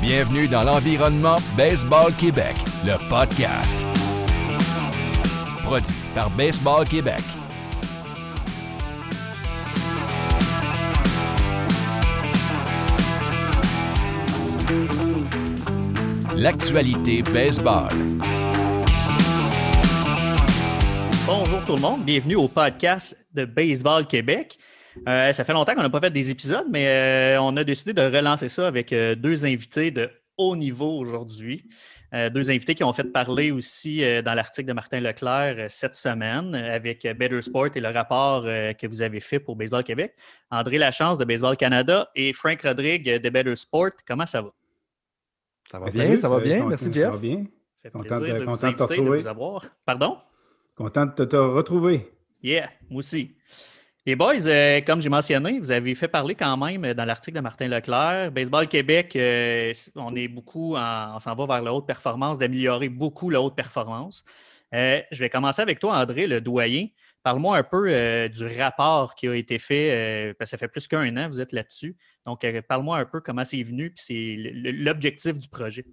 Bienvenue dans l'environnement Baseball Québec, le podcast. Produit par Baseball Québec. L'actualité baseball. Bonjour tout le monde, bienvenue au podcast de Baseball Québec. Euh, ça fait longtemps qu'on n'a pas fait des épisodes, mais euh, on a décidé de relancer ça avec euh, deux invités de haut niveau aujourd'hui. deux invités qui ont fait parler aussi dans l'article de Martin Leclerc cette semaine avec Better Sport et le rapport que vous avez fait pour Baseball Québec. André Lachance de Baseball Canada et Frank Rodrigue de Better Sport. Comment ça va? Ça va bien, ça va bien. Merci, Jeff. Ça va bien? Ça fait plaisir de, vous inviter, de, vous avoir. Pardon? Content de te retrouver. Yeah, moi aussi. Les boys, euh, comme j'ai mentionné, vous avez fait parler quand même dans l'article de Martin Leclerc. Baseball Québec, euh, on est beaucoup, on s'en va vers la haute performance, d'améliorer beaucoup la haute performance. Euh, je vais commencer avec toi, André, le doyen. Parle-moi un peu du rapport qui a été fait, parce que ça fait plus qu'un an, vous êtes là-dessus. Donc, parle-moi un peu comment c'est venu, puis c'est l'objectif du projet.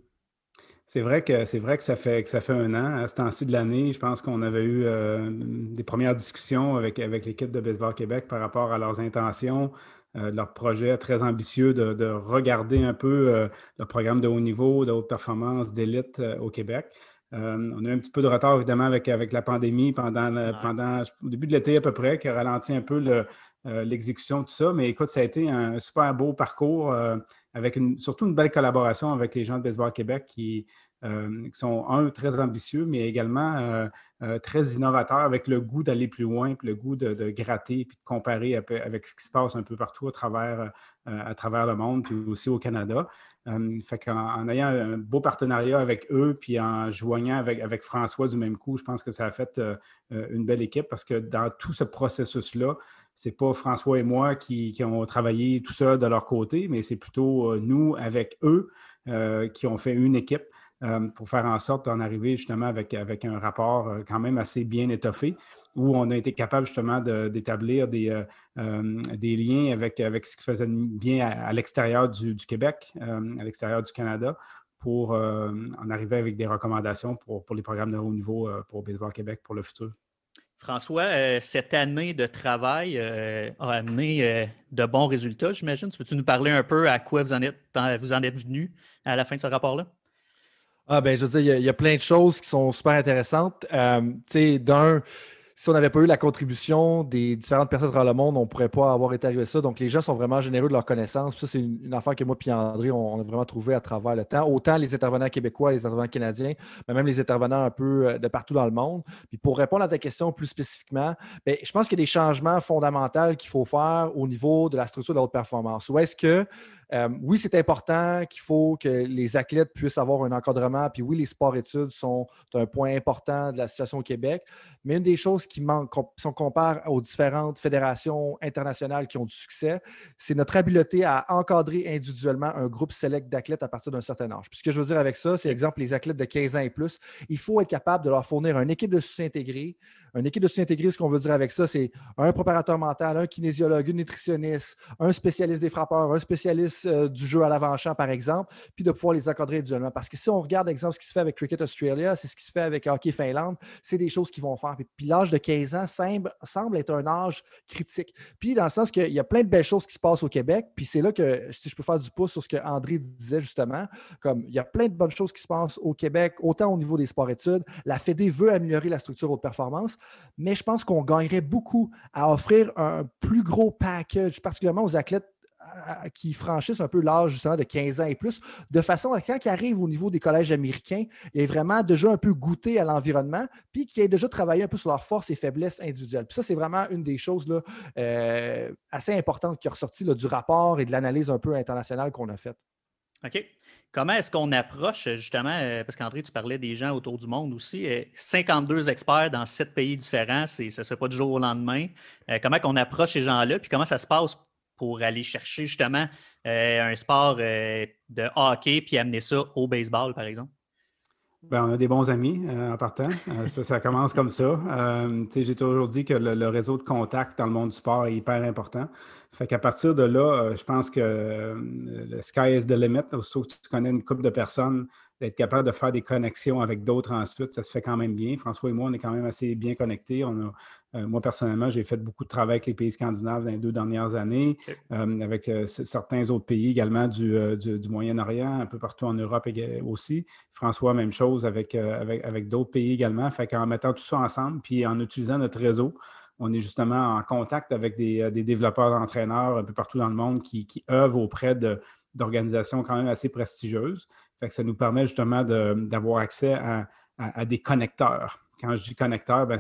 C'est vrai que vrai que ça fait ça fait un an. À ce temps-ci de l'année, je pense qu'on avait eu euh, des premières discussions avec, avec l'équipe de Baseball Québec par rapport à leurs intentions, euh, leur projet très ambitieux de, regarder un peu euh, le programme de haut niveau, de haute performance, d'élite au Québec. On a eu un petit peu de retard, évidemment, avec, avec la pandémie pendant, pendant au début de l'été à peu près, qui a ralenti un peu l'exécution de tout ça. Mais écoute, ça a été un super beau parcours avec surtout une belle collaboration avec les gens de Baseball Québec qui, euh, sont, un, très ambitieux, mais également euh, euh, très innovateurs avec le goût d'aller plus loin, puis le goût de, gratter, puis de comparer avec ce qui se passe un peu partout à travers, à travers le monde, puis aussi au Canada. Qu'en ayant un beau partenariat avec eux, puis en joignant avec, François du même coup, je pense que ça a fait une belle équipe parce que dans tout ce processus-là, c'est pas François et moi qui, ont travaillé tout ça de leur côté, mais c'est plutôt euh, nous avec eux euh, qui ont fait une équipe euh, pour faire en sorte d'en arriver justement avec, avec un rapport quand même assez bien étoffé où on a été capable justement d'établir des, des liens avec, avec ce qui faisait bien à, l'extérieur du, Québec, à l'extérieur du Canada, pour en arriver avec des recommandations pour, pour les programmes de haut niveau pour Baseball Québec pour le futur. François, euh, cette année de travail euh, a amené euh, de bons résultats, j'imagine. Peux-tu nous parler un peu à quoi vous en êtes, vous en êtes venu à la fin de ce rapport-là? Ah ben, je veux dire, il y, a plein de choses qui sont super intéressantes. tu sais, d'un, si on n'avait pas eu la contribution des différentes personnes dans le monde, on ne pourrait pas avoir été arrivé à ça. Donc, les gens sont vraiment généreux de leur connaissance. ça, c'est une, affaire que moi et André, on, a vraiment trouvé à travers le temps. Autant les intervenants québécois, les intervenants canadiens, mais même les intervenants un peu euh, de partout dans le monde. Puis pour répondre à ta question plus spécifiquement, bien, je pense qu'il y a des changements fondamentaux qu'il faut faire au niveau de la structure de la haute performance. Ou est-ce que euh, oui, c'est important qu'il faut que les athlètes puissent avoir un encadrement. Puis oui, les sports-études sont un point important de la situation au Québec. Mais une des choses qui manque, si on compare aux différentes fédérations internationales qui ont du succès, c'est notre habileté à encadrer individuellement un groupe select d'athlètes à partir d'un certain âge. Puis ce que je veux dire avec ça, c'est exemple les athlètes de 15 ans et plus. Il faut être capable de leur fournir une équipe de soutien intégrée, une équipe de soutien intégré, ce qu'on veut dire avec ça, c'est un préparateur mental, un kinésiologue, une nutritionniste, un spécialiste des frappeurs, un spécialiste euh, du jeu à l'avant-champ, par exemple, puis de pouvoir les encadrer individuellement. Parce que si on regarde, exemple, ce qui se fait avec Cricket Australia, c'est ce qui se fait avec Hockey Finlande, c'est des choses qu'ils vont faire. Puis, l'âge de 15 ans semble, semble, être un âge critique. Puis dans le sens qu'il y a plein de belles choses qui se passent au Québec, puis c'est là que, si je peux faire du pouce sur ce que André disait justement, comme il y a plein de bonnes choses qui se passent au Québec, autant au niveau des sports-études. La Fédé veut améliorer la structure haute performance, mais je pense qu'on gagnerait beaucoup à offrir un plus gros package, particulièrement aux athlètes qui franchissent un peu l'âge justement de 15 ans et plus, de façon à quand ils arrivent au niveau des collèges américains, ils aient vraiment déjà un peu goûté à l'environnement, puis qu'ils aient déjà travaillé un peu sur leurs forces et faiblesses individuelles. Puis ça, c'est vraiment une des choses là, euh, assez importantes qui est ressortie du rapport et de l'analyse un peu internationale qu'on a faite. OK. Comment est-ce qu'on approche, justement, euh, parce qu'André, tu parlais des gens autour du monde aussi, 52 euh, experts dans sept pays différents, ça ne se fait pas du jour au lendemain. Comment on approche ces gens-là, puis comment ça se passe pour aller chercher justement un sport de hockey puis amener ça au baseball, par exemple? Ben, on a des bons amis en partant. ça, commence comme ça. J'ai toujours dit que le, réseau de contact dans le monde du sport est hyper important. Fait qu'à partir de là, je pense que le sky is the limit. Sauf que tu connais une couple de personnes d'être capable de faire des connexions avec d'autres ensuite, ça se fait quand même bien. François et moi, on est quand même assez bien connectés. On euh, moi, personnellement, j'ai fait beaucoup de travail avec les pays scandinaves dans les deux dernières années, euh, avec euh, certains autres pays également du, Moyen-Orient, un peu partout en Europe aussi. François, même chose avec, avec, d'autres pays également. Fait qu'en mettant tout ça ensemble, puis en utilisant notre réseau, on est justement en contact avec des, développeurs d'entraîneurs un peu partout dans le monde qui, qui œuvrent auprès d'organisations quand même assez prestigieuses. Ça nous permet justement d'avoir accès à, des connecteurs. Quand je dis connecteurs, ben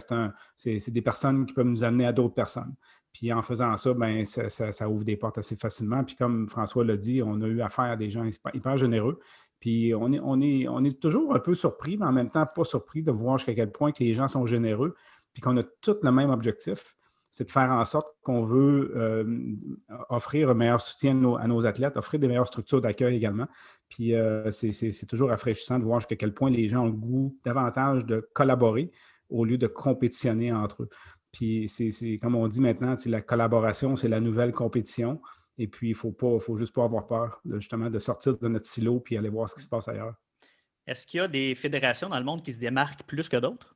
c'est des personnes qui peuvent nous amener à d'autres personnes. Puis en faisant ça, ben, ça, ouvre des portes assez facilement. Puis comme François l'a dit, on a eu affaire à des gens hyper généreux. Puis on est, on, est, on est toujours un peu surpris, mais en même temps pas surpris de voir jusqu'à quel point que les gens sont généreux, puis qu'on a tous le même objectif c'est de faire en sorte qu'on veut euh, offrir un meilleur soutien à nos, athlètes, offrir des meilleures structures d'accueil également. Puis euh, c'est toujours rafraîchissant de voir jusqu'à quel point les gens ont le goût davantage de collaborer au lieu de compétitionner entre eux. Puis c'est comme on dit maintenant, la collaboration, c'est la nouvelle compétition. Et puis, il ne faut, pas, faut juste pas avoir peur justement de sortir de notre silo puis aller voir ce qui se passe ailleurs. Est-ce qu'il y a des fédérations dans le monde qui se démarquent plus que d'autres?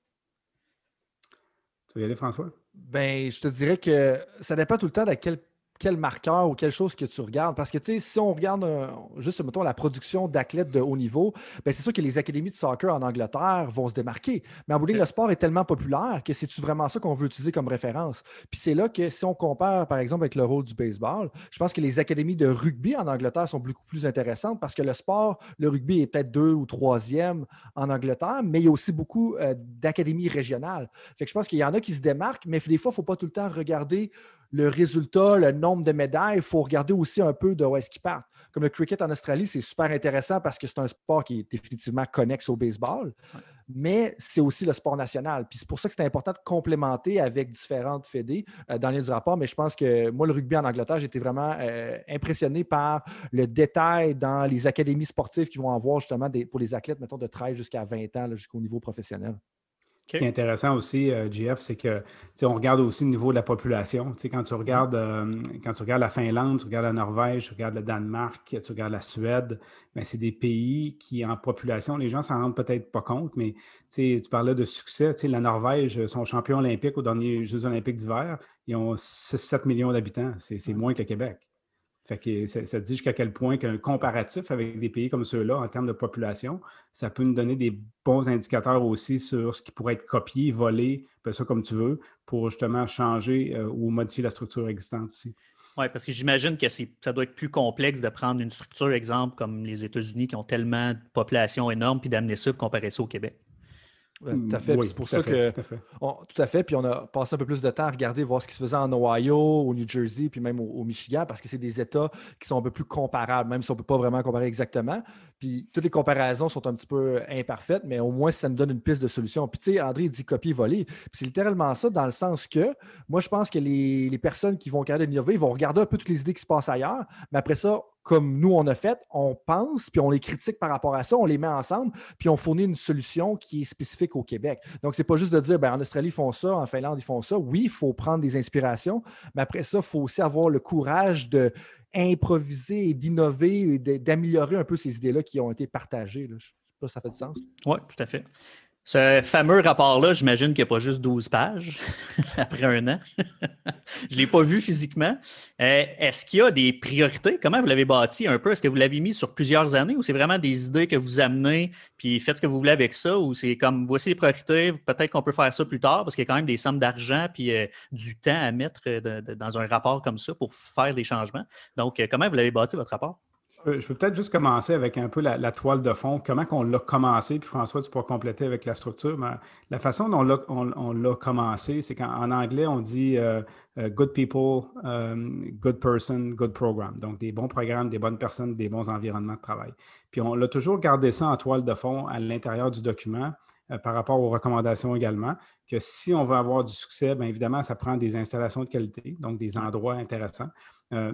Tu veux y aller, François? Ben, je te dirais que ça dépend tout le temps de quel quel marqueur ou quelque chose que tu regardes. Parce que, tu sais, si on regarde juste, mettons, la production d'athlètes de haut niveau, ben, c'est sûr que les académies de soccer en Angleterre vont se démarquer. Mais en bout le sport est tellement populaire que c'est vraiment ça qu'on veut utiliser comme référence? Puis c'est là que si on compare, par exemple, avec le rôle du baseball, je pense que les académies de rugby en Angleterre sont beaucoup plus intéressantes parce que le sport, le rugby est peut-être deux ou troisième en Angleterre, mais il y a aussi beaucoup euh, d'académies régionales. Fait que je pense qu'il y en a qui se démarquent, mais des fois, il ne faut pas tout le temps regarder le résultat, le nombre de médailles, il faut regarder aussi un peu de où est-ce qu'ils partent. Comme le cricket en Australie, c'est super intéressant parce que c'est un sport qui est définitivement connexe au baseball, mais c'est aussi le sport national. Puis c'est pour ça que c'est important de complémenter avec différentes fédés euh, dans les du rapport. Mais je pense que moi, le rugby en Angleterre, j'étais vraiment euh, impressionné par le détail dans les académies sportives qui vont avoir justement pour les athlètes, mettons, de 13 jusqu'à 20 ans jusqu'au niveau professionnel. Ce qui est intéressant aussi, euh, GF, c'est que on regarde aussi le niveau de la population. quand tu regardes euh, quand tu regardes la Finlande, tu regardes la Norvège, tu regardes le Danemark, tu regardes la Suède, ben, c'est des pays qui, en population, les gens s'en rendent peut-être pas compte, mais tu parlais de succès. La Norvège, son champion olympique aux derniers Jeux olympiques d'hiver, ils ont 6-7 millions d'habitants. C'est moins que le Québec. Fait que ça, dit jusqu'à quel point qu'un comparatif avec des pays comme ceux-là en termes de population, ça peut nous donner des bons indicateurs aussi sur ce qui pourrait être copié, volé, ça comme tu veux, pour justement changer euh, ou modifier la structure existante ici. Oui, parce que j'imagine que ça doit être plus complexe de prendre une structure, exemple, comme les États-Unis qui ont tellement de population énorme, puis d'amener ça et comparer ça au Québec tout à fait. c'est pour ça que. Tout à, fait. tout à fait. Puis on a passé un peu plus de temps à regarder, voir ce qui se faisait en Ohio, au New Jersey, puis même au, Michigan, parce que c'est des États qui sont un peu plus comparables, même si on ne peut pas vraiment comparer exactement. Puis toutes les comparaisons sont un petit peu imparfaites, mais au moins ça nous donne une piste de solution. Puis tu sais, André dit copier-voler. Puis c'est littéralement ça, dans le sens que moi, je pense que les, personnes qui vont regarder d'innover, ils vont regarder un peu toutes les idées qui se passent ailleurs, mais après ça, comme nous, on a fait, on pense, puis on les critique par rapport à ça, on les met ensemble, puis on fournit une solution qui est spécifique au Québec. Donc, c'est pas juste de dire, ben, en Australie, ils font ça, en Finlande, ils font ça. Oui, il faut prendre des inspirations, mais après ça, il faut aussi avoir le courage de improviser et d'innover et d'améliorer un peu ces idées-là qui ont été partagées. Je ne sais pas si ça fait du sens. Oui, tout à fait. Ce fameux rapport-là, j'imagine qu'il n'y a pas juste 12 pages après un an. je ne l'ai pas vu physiquement. Euh, est-ce qu'il y a des priorités? Comment vous l'avez bâti un peu? Est-ce que vous l'avez mis sur plusieurs années ou c'est vraiment des idées que vous amenez puis faites ce que vous voulez avec ça ou c'est comme voici les priorités, peut-être qu'on peut faire ça plus tard parce qu'il y a quand même des sommes d'argent puis euh, du temps à mettre euh, dans un rapport comme ça pour faire des changements. Donc, comment vous l'avez bâti votre rapport? Je peux peut-être juste commencer avec un peu la, toile de fond, comment on l'a commencé, puis François, tu pourras compléter avec la structure. Mais la façon dont on l'a commencé, c'est qu'en anglais, on dit euh, euh, good people, euh, good person, good program. Donc, des bons programmes, des bonnes personnes, des bons environnements de travail. Puis on l'a toujours gardé ça en toile de fond à l'intérieur du document par rapport aux recommandations également, que si on veut avoir du succès, bien évidemment, ça prend des installations de qualité, donc des endroits intéressants.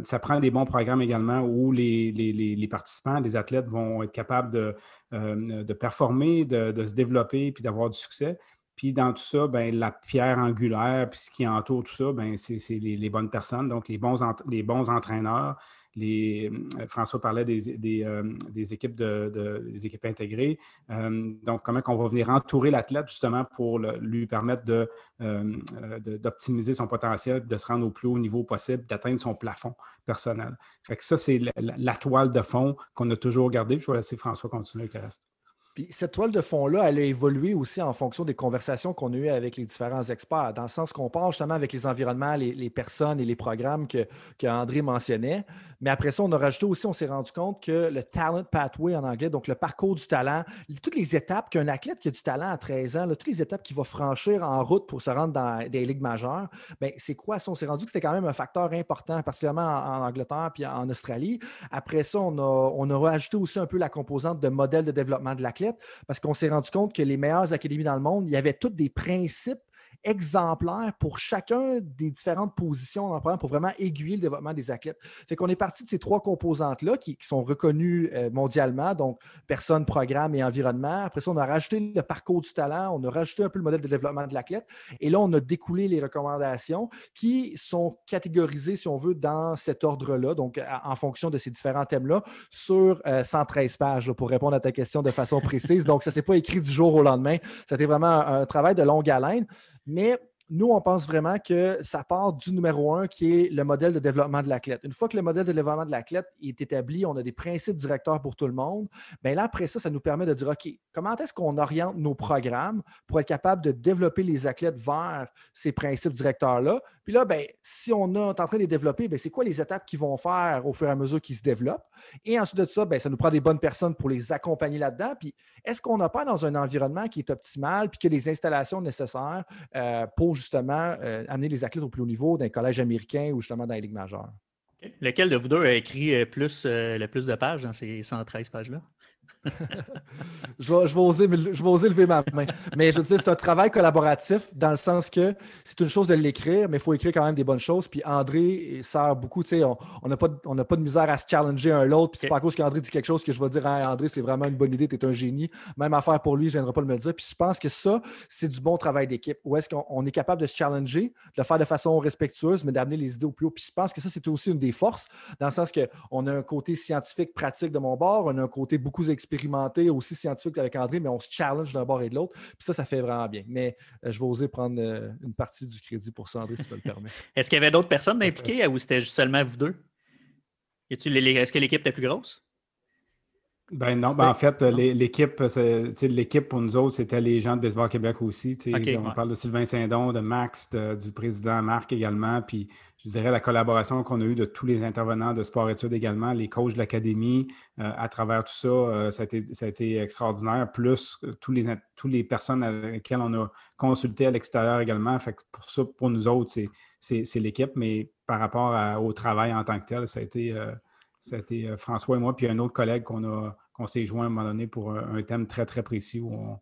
ça prend des bons programmes également où les, participants, les athlètes vont être capables de, de performer, de, de, se développer puis d'avoir du succès. Puis dans tout ça, ben, la pierre angulaire, puis ce qui entoure tout ça, ben, c'est les, bonnes personnes, donc les bons, les bons entraîneurs. Les, euh, François parlait des, euh, équipes, de, des équipes intégrées. Euh, donc, comment on va venir entourer l'athlète justement pour lui permettre d'optimiser son potentiel, de se rendre au plus haut niveau possible, d'atteindre son plafond personnel. Fait que ça, c'est la, toile de fond qu'on a toujours gardée. Je vais laisser François continuer avec le reste. Puis cette toile de fond-là, elle a évolué aussi en fonction des conversations qu'on a eues avec les différents experts, dans le sens qu'on parle justement avec les environnements, les, personnes et les programmes que, que, André mentionnait. Mais après ça, on a rajouté aussi, on s'est rendu compte que le talent pathway en anglais, donc le parcours du talent, toutes les étapes qu'un athlète qui a du talent à 13 ans, toutes les étapes qu'il va franchir en route pour se rendre dans des ligues majeures, bien, c'est quoi ça? On s'est rendu que c'était quand même un facteur important, particulièrement en, Angleterre puis en Australie. Après ça, on a, on a rajouté aussi un peu la composante de modèle de développement de l'athlète parce qu'on s'est rendu compte que les meilleures académies dans le monde, il y avait tous des principes exemplaire pour chacun des différentes positions dans programme pour vraiment aiguiller le développement des athlètes. Fait qu'on est parti de ces trois composantes-là qui, sont reconnues euh, mondialement, donc personne, programme et environnement. Après ça, on a rajouté le parcours du talent, on a rajouté un peu le modèle de développement de l'athlète et là, on a découlé les recommandations qui sont catégorisées, si on veut, dans cet ordre-là, donc en fonction de ces différents thèmes-là, sur 113 euh, pages pour répondre à ta question de façon précise. Donc, ça ne s'est pas écrit du jour au lendemain. C'était vraiment un travail de longue haleine. Mais nous, on pense vraiment que ça part du numéro un qui est le modèle de développement de l'athlète. Une fois que le modèle de développement de l'athlète est établi, on a des principes directeurs pour tout le monde. Bien là, après ça, ça nous permet de dire OK, comment est-ce qu'on oriente nos programmes pour être capable de développer les athlètes vers ces principes directeurs-là? Puis là, bien, si on, est en train de les développer, bien, c'est quoi les étapes qu'ils vont faire au fur et à mesure qu'ils se développent? Et ensuite de ça, bien, ça nous prend des bonnes personnes pour les accompagner là-dedans. Puis est-ce qu'on n'a pas dans un environnement qui est optimal puis que les installations nécessaires euh, pour justement euh, amener les athlètes au plus haut niveau d'un collège américain ou justement dans les ligues majeures. Lequel de vous deux a écrit euh, plus, euh, le plus de pages dans ces 113 pages-là? je, vais, oser, je vais oser lever ma main. Mais je veux dire, c'est un travail collaboratif dans le sens que c'est une chose de l'écrire, mais il faut écrire quand même des bonnes choses. Puis André sert beaucoup, tu sais, on n'a pas, pas, de misère à se challenger un l'autre. Puis c'est pas à cause qu'André dit quelque chose que je vais dire, hein, André, c'est vraiment une bonne idée, tu es un génie. Même affaire pour lui, je viendrai pas le me dire. Puis je pense que ça, c'est du bon travail d'équipe. Où est-ce qu'on est capable de se challenger, de le faire de façon respectueuse, mais d'amener les idées au plus haut. Puis je pense que ça, c'est aussi une des forces, dans le sens qu'on a un côté scientifique, pratique de mon bord, on a un côté beaucoup expérimenté, aussi scientifique avec André, mais on se challenge d'un bord et de l'autre. Puis ça, ça fait vraiment bien. Mais euh, je vais oser prendre euh, une partie du crédit pour ça, André, si tu le permets. Est-ce qu'il y avait d'autres personnes impliquées ou c'était seulement vous deux? Est-ce que l'équipe était plus grosse? Ben non, ben en fait, l'équipe, l'équipe pour nous autres, c'était les gens de Baseball Québec aussi. on parle de Sylvain Saint-Don, de Max, du président Marc également, puis je dirais, la collaboration qu'on a eue de tous les intervenants de sport-études également, les coachs de l'académie, euh, à travers tout ça, euh, ça, a été, extraordinaire, plus euh, tous les, tous les personnes avec lesquelles on a consulté à l'extérieur également. Fait pour ça, pour nous autres, c'est l'équipe, mais par rapport au travail en tant que tel, ça a été, ça a été François et moi, puis un autre collègue qu'on s'est joint à un moment donné pour un, thème très, très précis où on,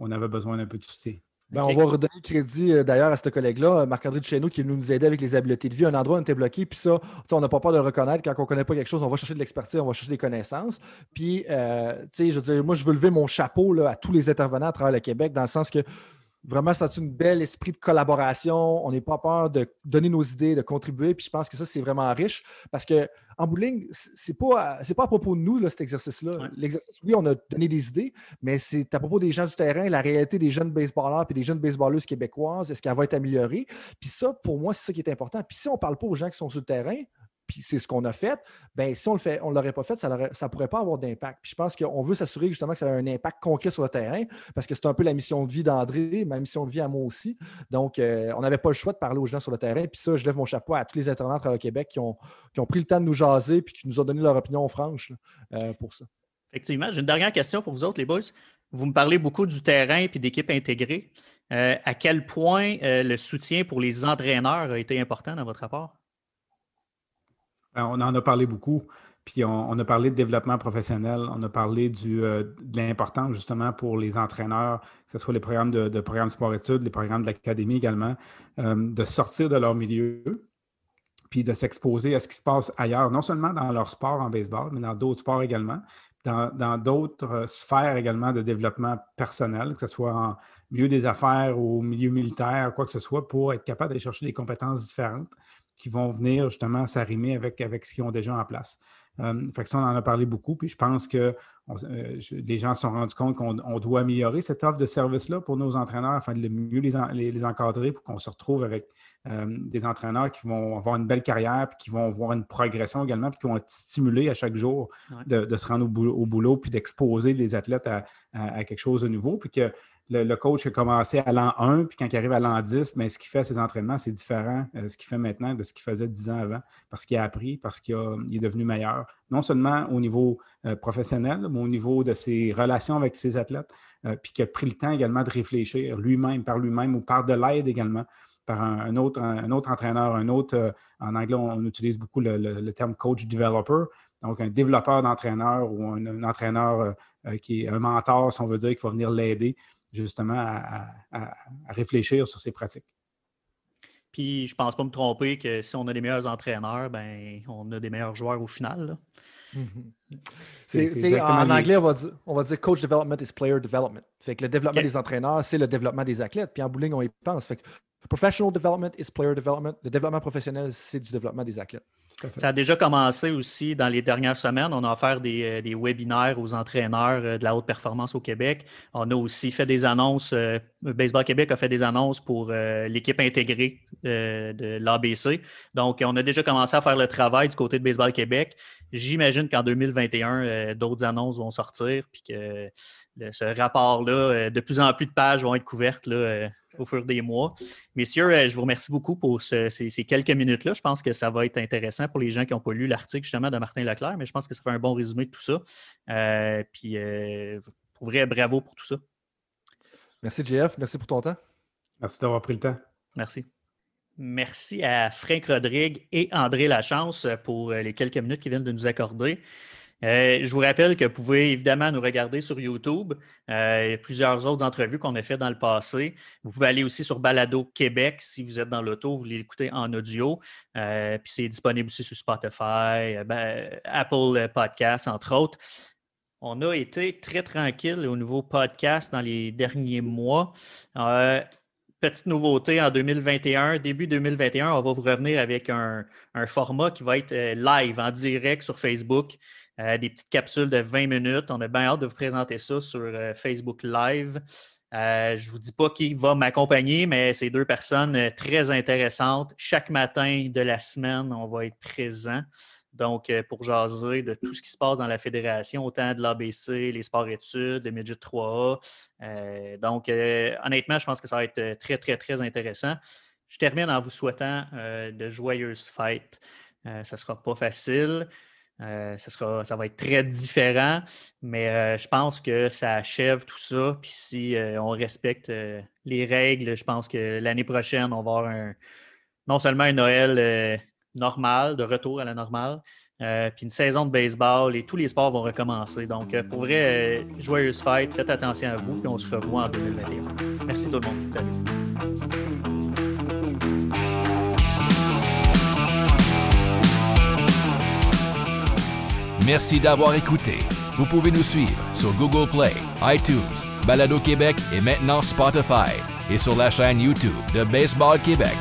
on avait besoin d'un peu de soutien. Ben, on va redonner crédit euh, d'ailleurs à ce collègue-là, Marc-André Duchesneau, qui nous aider avec les habiletés de vie. Un endroit où on était bloqué, puis ça, on n'a pas peur de le reconnaître. Quand on ne connaît pas quelque chose, on va chercher de l'expertise, on va chercher des connaissances. Puis, euh, tu sais, je veux dire, moi, je veux lever mon chapeau là, à tous les intervenants à travers le Québec, dans le sens que Vraiment, c'est un bel esprit de collaboration? On n'est pas peur de donner nos idées, de contribuer. Puis je pense que ça, c'est vraiment riche parce que en bowling, c'est pas, pas à propos de nous, là, cet exercice-là. L'exercice, oui, on a donné des idées, mais c'est à propos des gens du terrain, la réalité des jeunes baseballeurs et des jeunes baseballeuses québécoises. Est-ce qu'elle va être améliorée? Puis ça, pour moi, c'est ça qui est important. Puis si on ne parle pas aux gens qui sont sur le terrain, puis c'est ce qu'on a fait, ben si on le on l'aurait pas fait, ça ne pourrait pas avoir d'impact. Puis je pense qu'on veut s'assurer justement que ça a un impact concret sur le terrain, parce que c'est un peu la mission de vie d'André, ma mission de vie à moi aussi. Donc, euh, on n'avait pas le choix de parler aux gens sur le terrain. Puis ça, je lève mon chapeau à tous les intervenants au Québec qui ont, ont, pris le temps de nous jaser puis qui nous ont donné leur opinion franche euh, pour ça. Effectivement, j'ai une dernière question pour vous autres, les boys. Vous me parlez beaucoup du terrain et d'équipes intégrées. Euh, à quel point le soutien pour les entraîneurs a été important dans votre rapport? Ben, on en a parlé beaucoup. Puis on, a parlé de développement professionnel, on a parlé du, de l'importance justement pour les entraîneurs, que ce soit les programmes de, programmes sport-études, les programmes de l'académie également, de sortir de leur milieu, puis de s'exposer à ce qui se passe ailleurs, non seulement dans leur sport en baseball, mais dans d'autres sports également, dans d'autres euh, sphères également de développement personnel, que ce soit en milieu des affaires ou milieu militaire, quoi que ce soit, pour être capable d'aller chercher des compétences différentes qui vont venir justement s'arrimer avec, avec ce qu'ils ont déjà en place. Euh, fait que ça, on en a parlé beaucoup, puis je pense que euh, les gens se sont rendus compte qu'on doit améliorer cette offre de service-là pour nos entraîneurs afin de mieux les, les, encadrer pour qu'on se retrouve avec euh, des entraîneurs qui vont avoir une belle carrière, puis qui vont avoir une progression également, puis qui vont être stimulés à chaque jour de, se rendre au boulot, puis d'exposer les athlètes à, quelque chose de nouveau, puis que le, coach a commencé à l'an 1, puis quand il arrive à l'an 10, mais ce qu'il fait ses entraînements, c'est différent de ce qu'il fait maintenant de ce qu'il faisait 10 ans avant, parce qu'il a appris, parce qu'il est devenu meilleur, non seulement au niveau euh, professionnel, mais au niveau de ses relations avec ses athlètes, euh, puis qu'il a pris le temps également de réfléchir lui-même, par lui-même ou par de l'aide également par un, autre, un, autre entraîneur, un autre, euh, en anglais, on, utilise beaucoup le, terme coach developer, donc un développeur d'entraîneur ou un, entraîneur qui est un mentor, si on veut dire, qui va venir l'aider justement à, réfléchir sur ces pratiques. Puis je pense pas me tromper que si on a des meilleurs entraîneurs, ben on a des meilleurs joueurs au final. Mm-hmm. en anglais, on va, dire, coach development is player development. Fait que le développement des entraîneurs, c'est le développement des athlètes. Puis en bowling, on y pense. Fait que professional development is player development. Le développement professionnel, c'est du développement des athlètes. Ça a déjà commencé aussi dans les dernières semaines. On a offert des, euh, webinaires aux entraîneurs euh, de la haute performance au Québec. On a aussi fait des annonces. Euh, Baseball Québec a fait des annonces pour l'équipe intégrée de l'ABC. Donc, on a déjà commencé à faire le travail du côté de Baseball Québec. J'imagine qu'en 2021, d'autres annonces vont sortir, puis que ce rapport-là, de plus en plus de pages vont être couvertes là, au fur des mois. Messieurs, euh, je vous remercie beaucoup pour ces, quelques minutes-là. Je pense que ça va être intéressant pour les gens qui n'ont pas lu l'article justement de Martin Leclerc, mais je pense que ça fait un bon résumé de tout ça. Euh, puis, euh, pour vrai, bravo pour tout ça. Merci, JF. Merci pour ton temps. Merci d'avoir pris le temps. Merci. Merci à Frank Rodrigue et André Lachance pour les quelques minutes qu'ils viennent de nous accorder. Euh, je vous rappelle que vous pouvez évidemment nous regarder sur YouTube. Euh, il y a plusieurs autres entrevues qu'on a faites dans le passé. Vous pouvez aller aussi sur Balado Québec si vous êtes dans l'auto, vous l'écoutez en audio. Euh, puis c'est disponible aussi sur Spotify, ben, Apple Podcasts, entre autres. On a été très tranquille au niveau podcast dans les derniers mois. Petite nouveauté en 2021, début 2021, on va vous revenir avec un format qui va être live en direct sur Facebook. Euh, des petites capsules de 20 minutes. On a bien hâte de vous présenter ça sur euh, Facebook Live. Euh, je ne vous dis pas qui va m'accompagner, mais c'est deux personnes très intéressantes. Chaque matin de la semaine, on va être présent. Donc, pour jaser de tout ce qui se passe dans la fédération, autant de l'ABC, les sports-études, les Midget 3A. donc, honnêtement, je pense que ça va être très, très, très intéressant. Je termine en vous souhaitant de joyeuses fêtes. ça ne sera pas facile. Euh, ça, va être très différent, mais euh, je pense que ça achève tout ça. Puis si euh, on respecte les règles, je pense que l'année prochaine, on va avoir non seulement un Noël normal, de retour à la normale, puis une saison de baseball et tous les sports vont recommencer. Donc, pour vrai, joyeuse fête, faites attention à vous, puis on se revoit en 2021. Merci tout le monde. Salut. Merci d'avoir écouté. Vous pouvez nous suivre sur Google Play, iTunes, Balado Québec et maintenant Spotify et sur la chaîne YouTube de Baseball Québec.